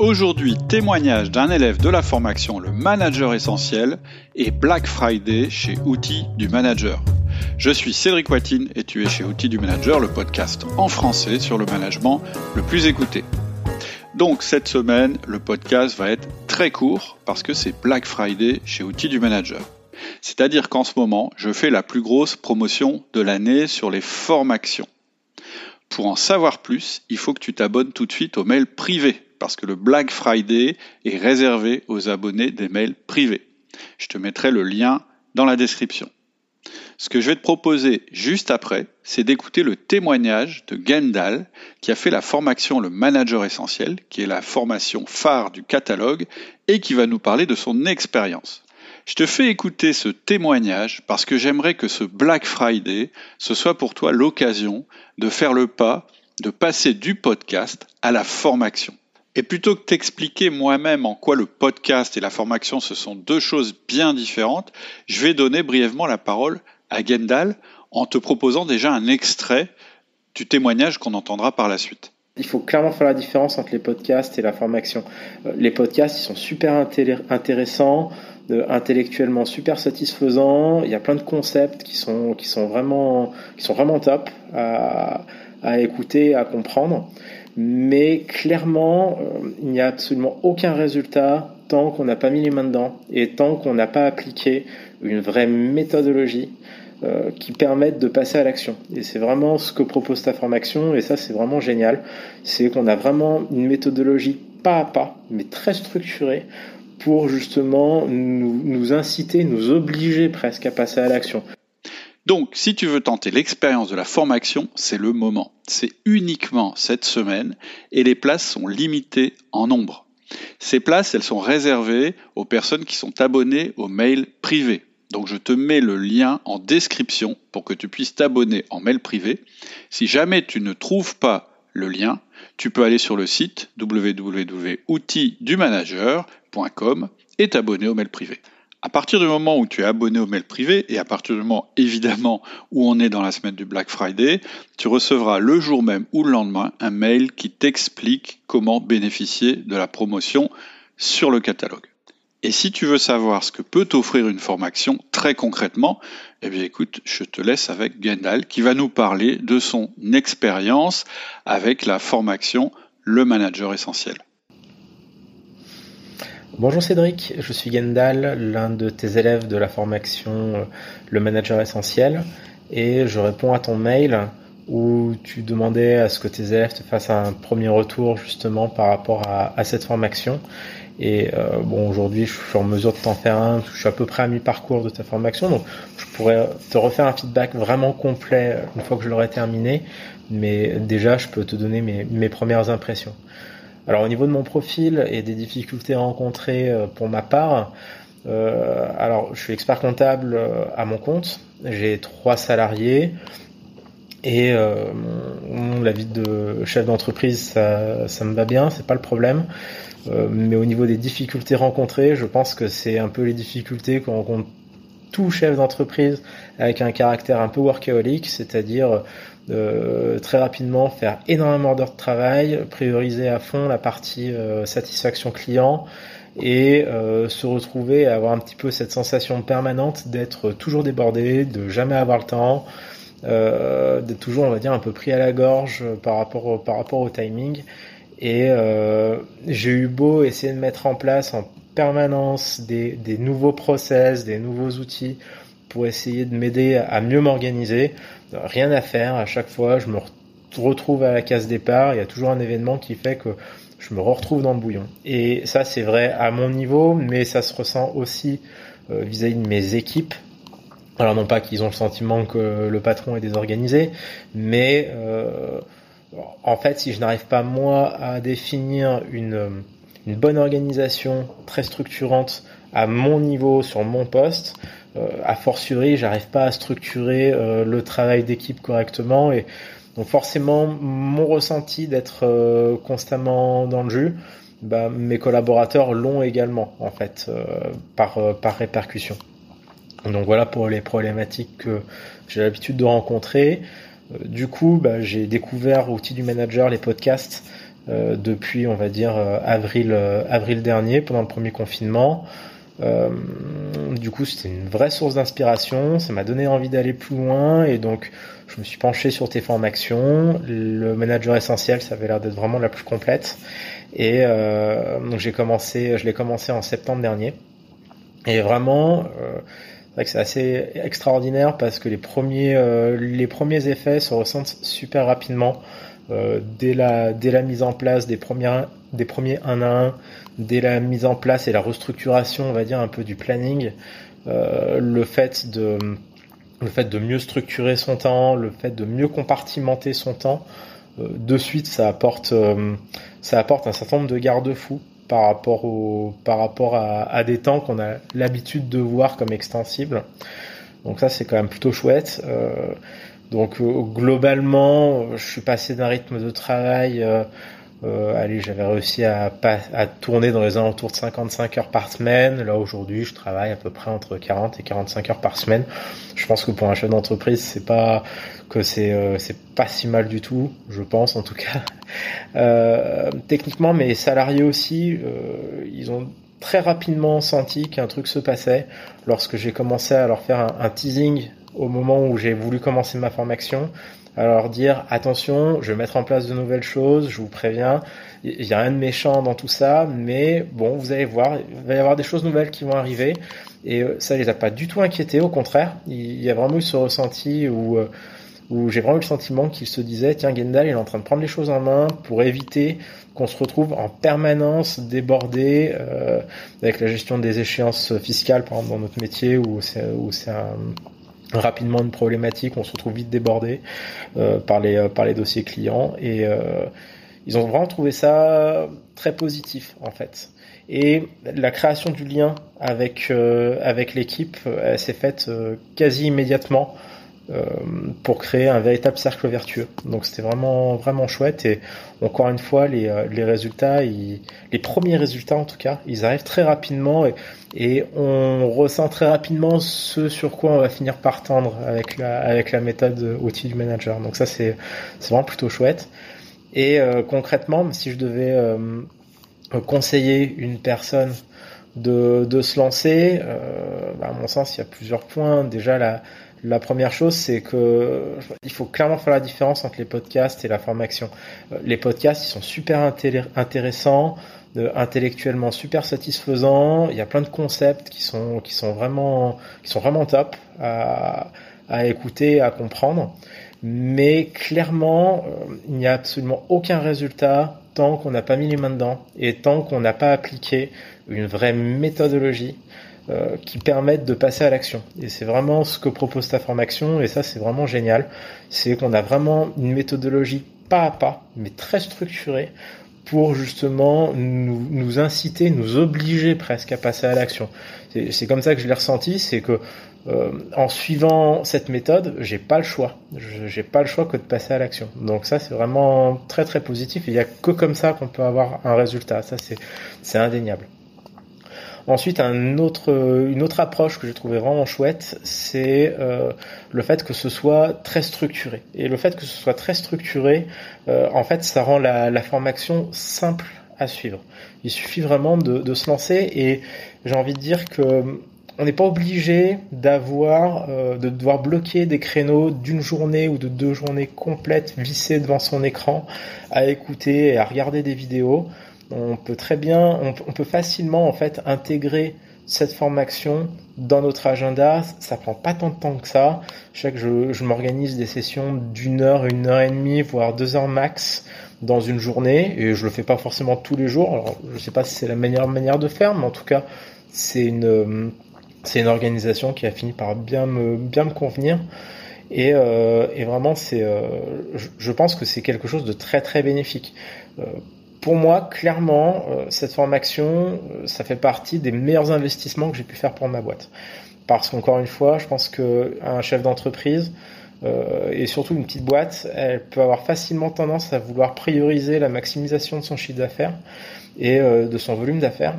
Aujourd'hui, témoignage d'un élève de la formation Le Manager Essentiel et Black Friday chez Outils du Manager. Je suis Cédric Watine et tu es chez Outils du Manager, le podcast en français sur le management le plus écouté. Donc cette semaine, le podcast va être très court parce que c'est Black Friday chez Outils du Manager. C'est-à-dire qu'en ce moment, je fais la plus grosse promotion de l'année sur les formations. Pour en savoir plus, il faut que tu t'abonnes tout de suite au mail privé parce que le Black Friday est réservé aux abonnés des mails privés. Je te mettrai le lien dans la description. Ce que je vais te proposer juste après, c'est d'écouter le témoignage de Gendal qui a fait la formation Le Manager Essentiel, qui est la formation phare du catalogue, et qui va nous parler de son expérience. Je te fais écouter ce témoignage parce que j'aimerais que ce Black Friday, ce soit pour toi l'occasion de faire le pas, de passer du podcast à la formation. Et plutôt que t'expliquer moi-même en quoi le podcast et la formation ce sont deux choses bien différentes, je vais donner brièvement la parole à Gendal en te proposant déjà un extrait du témoignage qu'on entendra par la suite. Il faut clairement faire la différence entre les podcasts et la formation. Euh, les podcasts, ils sont super intéressants, intellectuellement super satisfaisants. Il y a plein de concepts qui sont, qui sont, vraiment, qui sont vraiment top à écouter, à comprendre mais clairement, il n'y a absolument aucun résultat tant qu'on n'a pas mis les mains dedans et tant qu'on n'a pas appliqué une vraie méthodologie euh, qui permette de passer à l'action. Et c'est vraiment ce que propose ta formation, et ça c'est vraiment génial. C'est qu'on a vraiment une méthodologie pas à pas, mais très structurée pour justement nous inciter, nous obliger presque à passer à l'action. Donc, si tu veux tenter l'expérience de la formation, c'est le moment. C'est uniquement cette semaine et les places sont limitées en nombre. Ces places, elles sont réservées aux personnes qui sont abonnées au mail privé. Donc je te mets le lien en description pour que tu puisses t'abonner en mail privé. Si jamais tu ne trouves pas le lien, tu peux aller sur le site www.outildumanager.com et t'abonner au mail privé. À partir du moment où tu es abonné au mail privé et à partir du moment évidemment où on est dans la semaine du Black Friday, tu recevras le jour même ou le lendemain un mail qui t'explique comment bénéficier de la promotion sur le catalogue. Et si tu veux savoir ce que peut t'offrir une formation très concrètement, eh bien écoute, je te laisse avec Gendal qui va nous parler de son expérience avec la formation Le Manager Essentiel. Bonjour Cédric, je suis Gendal, l'un de tes élèves de la formation euh, Le Manager Essentiel, et je réponds à ton mail où tu demandais à ce que tes élèves te fassent un premier retour justement par rapport à, cette formation. Et euh, bon, aujourd'hui, je suis en mesure de t'en faire un, je suis à peu près à mi-parcours de ta formation, donc je pourrais te refaire un feedback vraiment complet une fois que je l'aurai terminé, mais déjà, je peux te donner mes premières impressions. Alors au niveau de mon profil et des difficultés rencontrées euh, pour ma part, euh, alors je suis expert comptable euh, à mon compte, j'ai trois salariés et euh, la vie de chef d'entreprise ça, ça, me va bien, c'est pas le problème. mais au niveau des difficultés rencontrées, je pense que c'est un peu les difficultés qu'on rencontre tout chef d'entreprise avec un caractère un peu workaholic, c'est-à-dire euh, très rapidement faire énormément d'heures de travail, prioriser à fond la partie euh, satisfaction client et euh, se retrouver à avoir un petit peu cette sensation permanente d'être toujours débordé, de jamais avoir le temps, d'être toujours on va dire un peu pris à la gorge par rapport au, par rapport au timing. Et j'ai eu beau essayer de mettre en place en permanence des, des nouveaux process, des nouveaux outils pour essayer de m'aider à mieux m'organiser. Rien à faire, à chaque fois je me retrouve à la case départ, il y a toujours un événement qui fait que je me retrouve dans le bouillon. Et ça c'est vrai à mon niveau, mais ça se ressent aussi euh, vis-à-vis de mes équipes. Alors non pas qu'ils ont le sentiment que le patron est désorganisé, mais euh, en fait si je n'arrive pas moi à définir une, une bonne organisation très structurante à mon niveau sur mon poste, euh, a fortiori, j'arrive pas à structurer euh, le travail d'équipe correctement et donc forcément mon ressenti d'être euh, constamment dans le jus, bah, mes collaborateurs l'ont également en fait par par répercussion. Donc voilà pour les problématiques que j'ai l'habitude de rencontrer. Du coup, bah, j'ai découvert outils du manager, les podcasts, depuis, on va dire, avril, avril dernier, pendant le premier confinement. du coup, c'était une vraie source d'inspiration. Ça m'a donné envie d'aller plus loin et donc je me suis penché sur tes formations. Le manager essentiel, ça avait l'air d'être vraiment la plus complète. Et euh, donc j'ai commencé, je l'ai commencé en septembre dernier. Et vraiment, euh, c'est vrai que c'est assez extraordinaire parce que les premiers, euh, les premiers effets se ressentent super rapidement euh, dès la dès la mise en place des premiers des premiers 1 à 1, dès la mise en place et la restructuration, on va dire un peu du planning, euh, le fait de le fait de mieux structurer son temps, le fait de mieux compartimenter son temps, euh, de suite ça apporte ça apporte un certain nombre de garde-fous par rapport au par rapport à, des temps qu'on a l'habitude de voir comme extensibles. Donc ça c'est quand même plutôt chouette. Donc globalement, je suis passé d'un rythme de travail euh, allez, j'avais réussi à, à tourner dans les alentours de 55 heures par semaine. Là aujourd'hui, je travaille à peu près entre 40 et 45 heures par semaine. Je pense que pour un chef d'entreprise, c'est pas que c'est euh, pas si mal du tout, je pense en tout cas. Euh, techniquement, mes salariés aussi, euh, ils ont très rapidement senti qu'un truc se passait lorsque j'ai commencé à leur faire un teasing au moment où j'ai voulu commencer ma formation alors dire attention, je vais mettre en place de nouvelles choses, je vous préviens, il n'y a rien de méchant dans tout ça, mais bon, vous allez voir, il va y avoir des choses nouvelles qui vont arriver, et euh, ça les a pas du tout inquiétés, au contraire, il y a vraiment eu ce ressenti où, euh, où j'ai vraiment eu le sentiment qu'ils se disaient, tiens, Gendal, il est en train de prendre les choses en main pour éviter qu'on se retrouve en permanence débordé euh, avec la gestion des échéances fiscales, par exemple dans notre métier où c'est un rapidement une problématique, on se retrouve vite débordé euh, par les euh, par les dossiers clients et euh, ils ont vraiment trouvé ça très positif en fait. Et la création du lien avec avec l'équipe, s'est faite quasi immédiatement pour créer un véritable cercle vertueux. Donc c'était vraiment vraiment chouette et encore une fois les, euh, les résultats, ils, les premiers résultats en tout cas, ils arrivent très rapidement et, et on ressent très rapidement ce sur quoi on va finir par tendre avec la avec la méthode outil du manager. Donc ça c'est c'est vraiment plutôt chouette. Et euh, concrètement, si je devais euh, conseiller une personne de, de se lancer, bah, à mon sens, il y a plusieurs points. Déjà la première chose, c'est que il faut clairement faire la différence entre les podcasts et la formation. Euh, les podcasts, ils sont super intéressants, euh, intellectuellement super satisfaisants. Il y a plein de concepts qui sont qui sont vraiment qui sont vraiment top à, à écouter, à comprendre. Mais clairement, euh, il n'y a absolument aucun résultat tant qu'on n'a pas mis les mains dedans et tant qu'on n'a pas appliqué une vraie méthodologie euh, qui permettent de passer à l'action. Et c'est vraiment ce que propose ta formation, et ça c'est vraiment génial. C'est qu'on a vraiment une méthodologie pas à pas, mais très structurée, pour justement nous, nous inciter, nous obliger presque à passer à l'action. C'est comme ça que je l'ai ressenti, c'est que euh, en suivant cette méthode, j'ai pas le choix. J'ai pas le choix que de passer à l'action. Donc ça, c'est vraiment très très positif. Il y a que comme ça qu'on peut avoir un résultat. Ça, c'est indéniable. Ensuite, une autre approche que j'ai trouvé vraiment chouette, c'est euh, le fait que ce soit très structuré. Et le fait que ce soit très structuré, euh, en fait, ça rend la, formation simple à suivre. Il suffit vraiment de, se lancer et j'ai envie de dire que on n'est pas obligé d'avoir, euh, de devoir bloquer des créneaux d'une journée ou de deux journées complètes vissées devant son écran à écouter et à regarder des vidéos on peut très bien, on, peut facilement en fait intégrer cette formation dans notre agenda. Ça prend pas tant de temps que ça. Je sais que je, m'organise des sessions d'une heure, une heure et demie, voire deux heures max dans une journée, et je le fais pas forcément tous les jours. Alors, je sais pas si c'est la meilleure manière de faire, mais en tout cas, c'est une c'est une organisation qui a fini par bien me bien me convenir. Et, euh, et vraiment, c'est, euh, je, pense que c'est quelque chose de très très bénéfique. Euh, pour moi, clairement, euh, cette formation, euh, ça fait partie des meilleurs investissements que j'ai pu faire pour ma boîte. Parce qu'encore une fois, je pense qu'un chef d'entreprise, euh, et surtout une petite boîte, elle peut avoir facilement tendance à vouloir prioriser la maximisation de son chiffre d'affaires et de son volume d'affaires.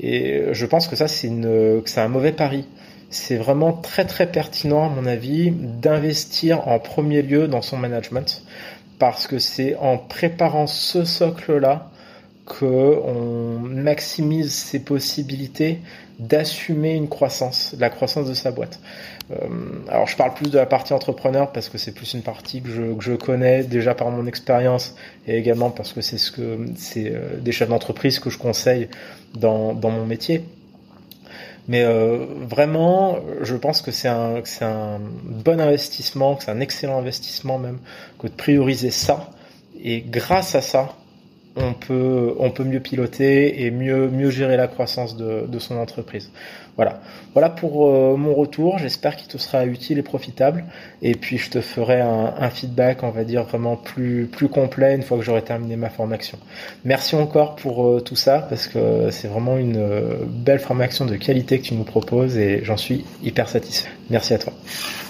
Et je pense que ça, c'est un mauvais pari. C'est vraiment très très pertinent, à mon avis, d'investir en premier lieu dans son management parce que c'est en préparant ce socle-là qu'on maximise ses possibilités d'assumer une croissance, la croissance de sa boîte. Euh, alors je parle plus de la partie entrepreneur parce que c'est plus une partie que je, que je, connais déjà par mon expérience et également parce que c'est ce que c'est euh, des chefs d'entreprise que je conseille dans, dans mon métier. Mais euh, vraiment, je pense que c'est un, un bon investissement, que c'est un excellent investissement même, que de prioriser ça. Et grâce à ça, on peut, on peut mieux piloter et mieux, mieux gérer la croissance de, de son entreprise. Voilà. Voilà pour euh, mon retour. J'espère qu'il te sera utile et profitable. Et puis je te ferai un, feedback, on va dire vraiment plus plus complet une fois que j'aurai terminé ma formation. Merci encore pour euh, tout ça parce que c'est vraiment une euh, belle formation de qualité que tu nous proposes et j'en suis hyper satisfait. Merci à toi.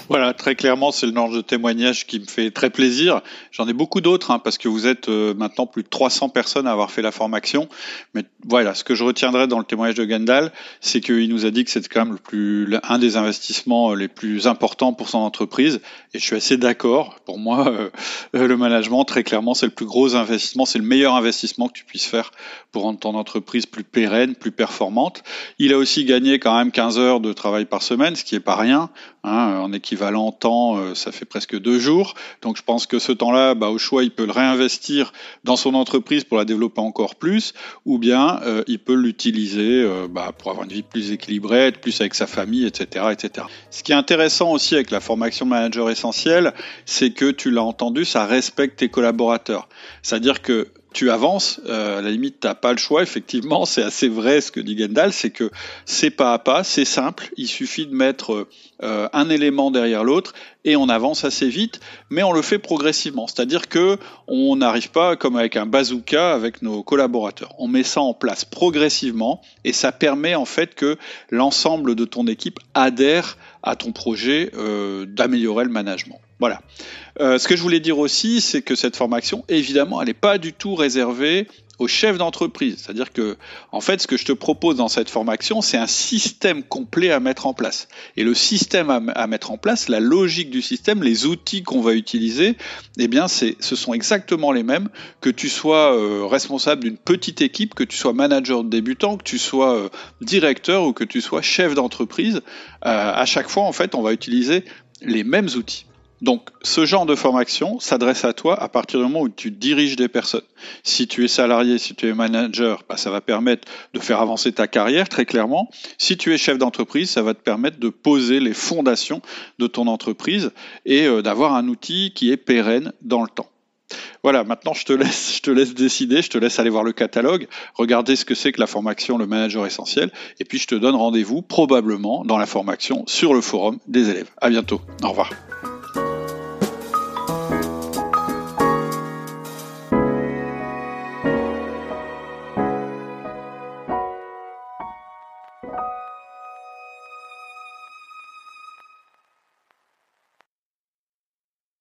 Voilà, très clairement, c'est le genre de témoignage qui me fait très plaisir. J'en ai beaucoup d'autres, hein, parce que vous êtes maintenant plus de 300 personnes à avoir fait la formation. Mais voilà, ce que je retiendrai dans le témoignage de Gandal, c'est qu'il nous a dit que c'est quand même le plus, un des investissements les plus importants pour son entreprise. Et je suis assez d'accord. Pour moi, euh, le management, très clairement, c'est le plus gros investissement, c'est le meilleur investissement que tu puisses faire pour rendre ton entreprise plus pérenne, plus performante. Il a aussi gagné quand même 15 heures de travail par semaine, ce qui est pas rien. Hein, en équivalent temps, euh, ça fait presque deux jours. Donc je pense que ce temps-là, bah, au choix, il peut le réinvestir dans son entreprise pour la développer encore plus, ou bien euh, il peut l'utiliser bah, pour avoir une vie plus équilibrée être plus avec sa famille, etc., etc. Ce qui est intéressant aussi avec la formation manager essentiel, c'est que tu l'as entendu, ça respecte tes collaborateurs. C'est-à-dire que tu avances, euh, à la limite, t'as pas le choix. Effectivement, c'est assez vrai ce que dit Gendal, c'est que c'est pas à pas, c'est simple. Il suffit de mettre euh, un élément derrière l'autre et on avance assez vite, mais on le fait progressivement. C'est-à-dire que on n'arrive pas comme avec un bazooka avec nos collaborateurs. On met ça en place progressivement et ça permet en fait que l'ensemble de ton équipe adhère à ton projet euh, d'améliorer le management. Voilà. Euh, ce que je voulais dire aussi, c'est que cette formation, évidemment, elle n'est pas du tout réservée aux chefs d'entreprise. C'est-à-dire que, en fait, ce que je te propose dans cette formation, c'est un système complet à mettre en place. Et le système à, mettre en place, la logique du système, les outils qu'on va utiliser, eh bien, c'est, ce sont exactement les mêmes que tu sois euh, responsable d'une petite équipe, que tu sois manager débutant, que tu sois euh, directeur ou que tu sois chef d'entreprise. à chaque fois, en fait, on va utiliser les mêmes outils. Donc, ce genre de formation s'adresse à toi à partir du moment où tu diriges des personnes. Si tu es salarié, si tu es manager, bah, ça va permettre de faire avancer ta carrière très clairement. Si tu es chef d'entreprise, ça va te permettre de poser les fondations de ton entreprise et euh, d'avoir un outil qui est pérenne dans le temps. Voilà, maintenant je te laisse, je te laisse décider, je te laisse aller voir le catalogue, regarder ce que c'est que la formation le manager essentiel, et puis je te donne rendez-vous probablement dans la formation sur le forum des élèves. À bientôt. Au revoir.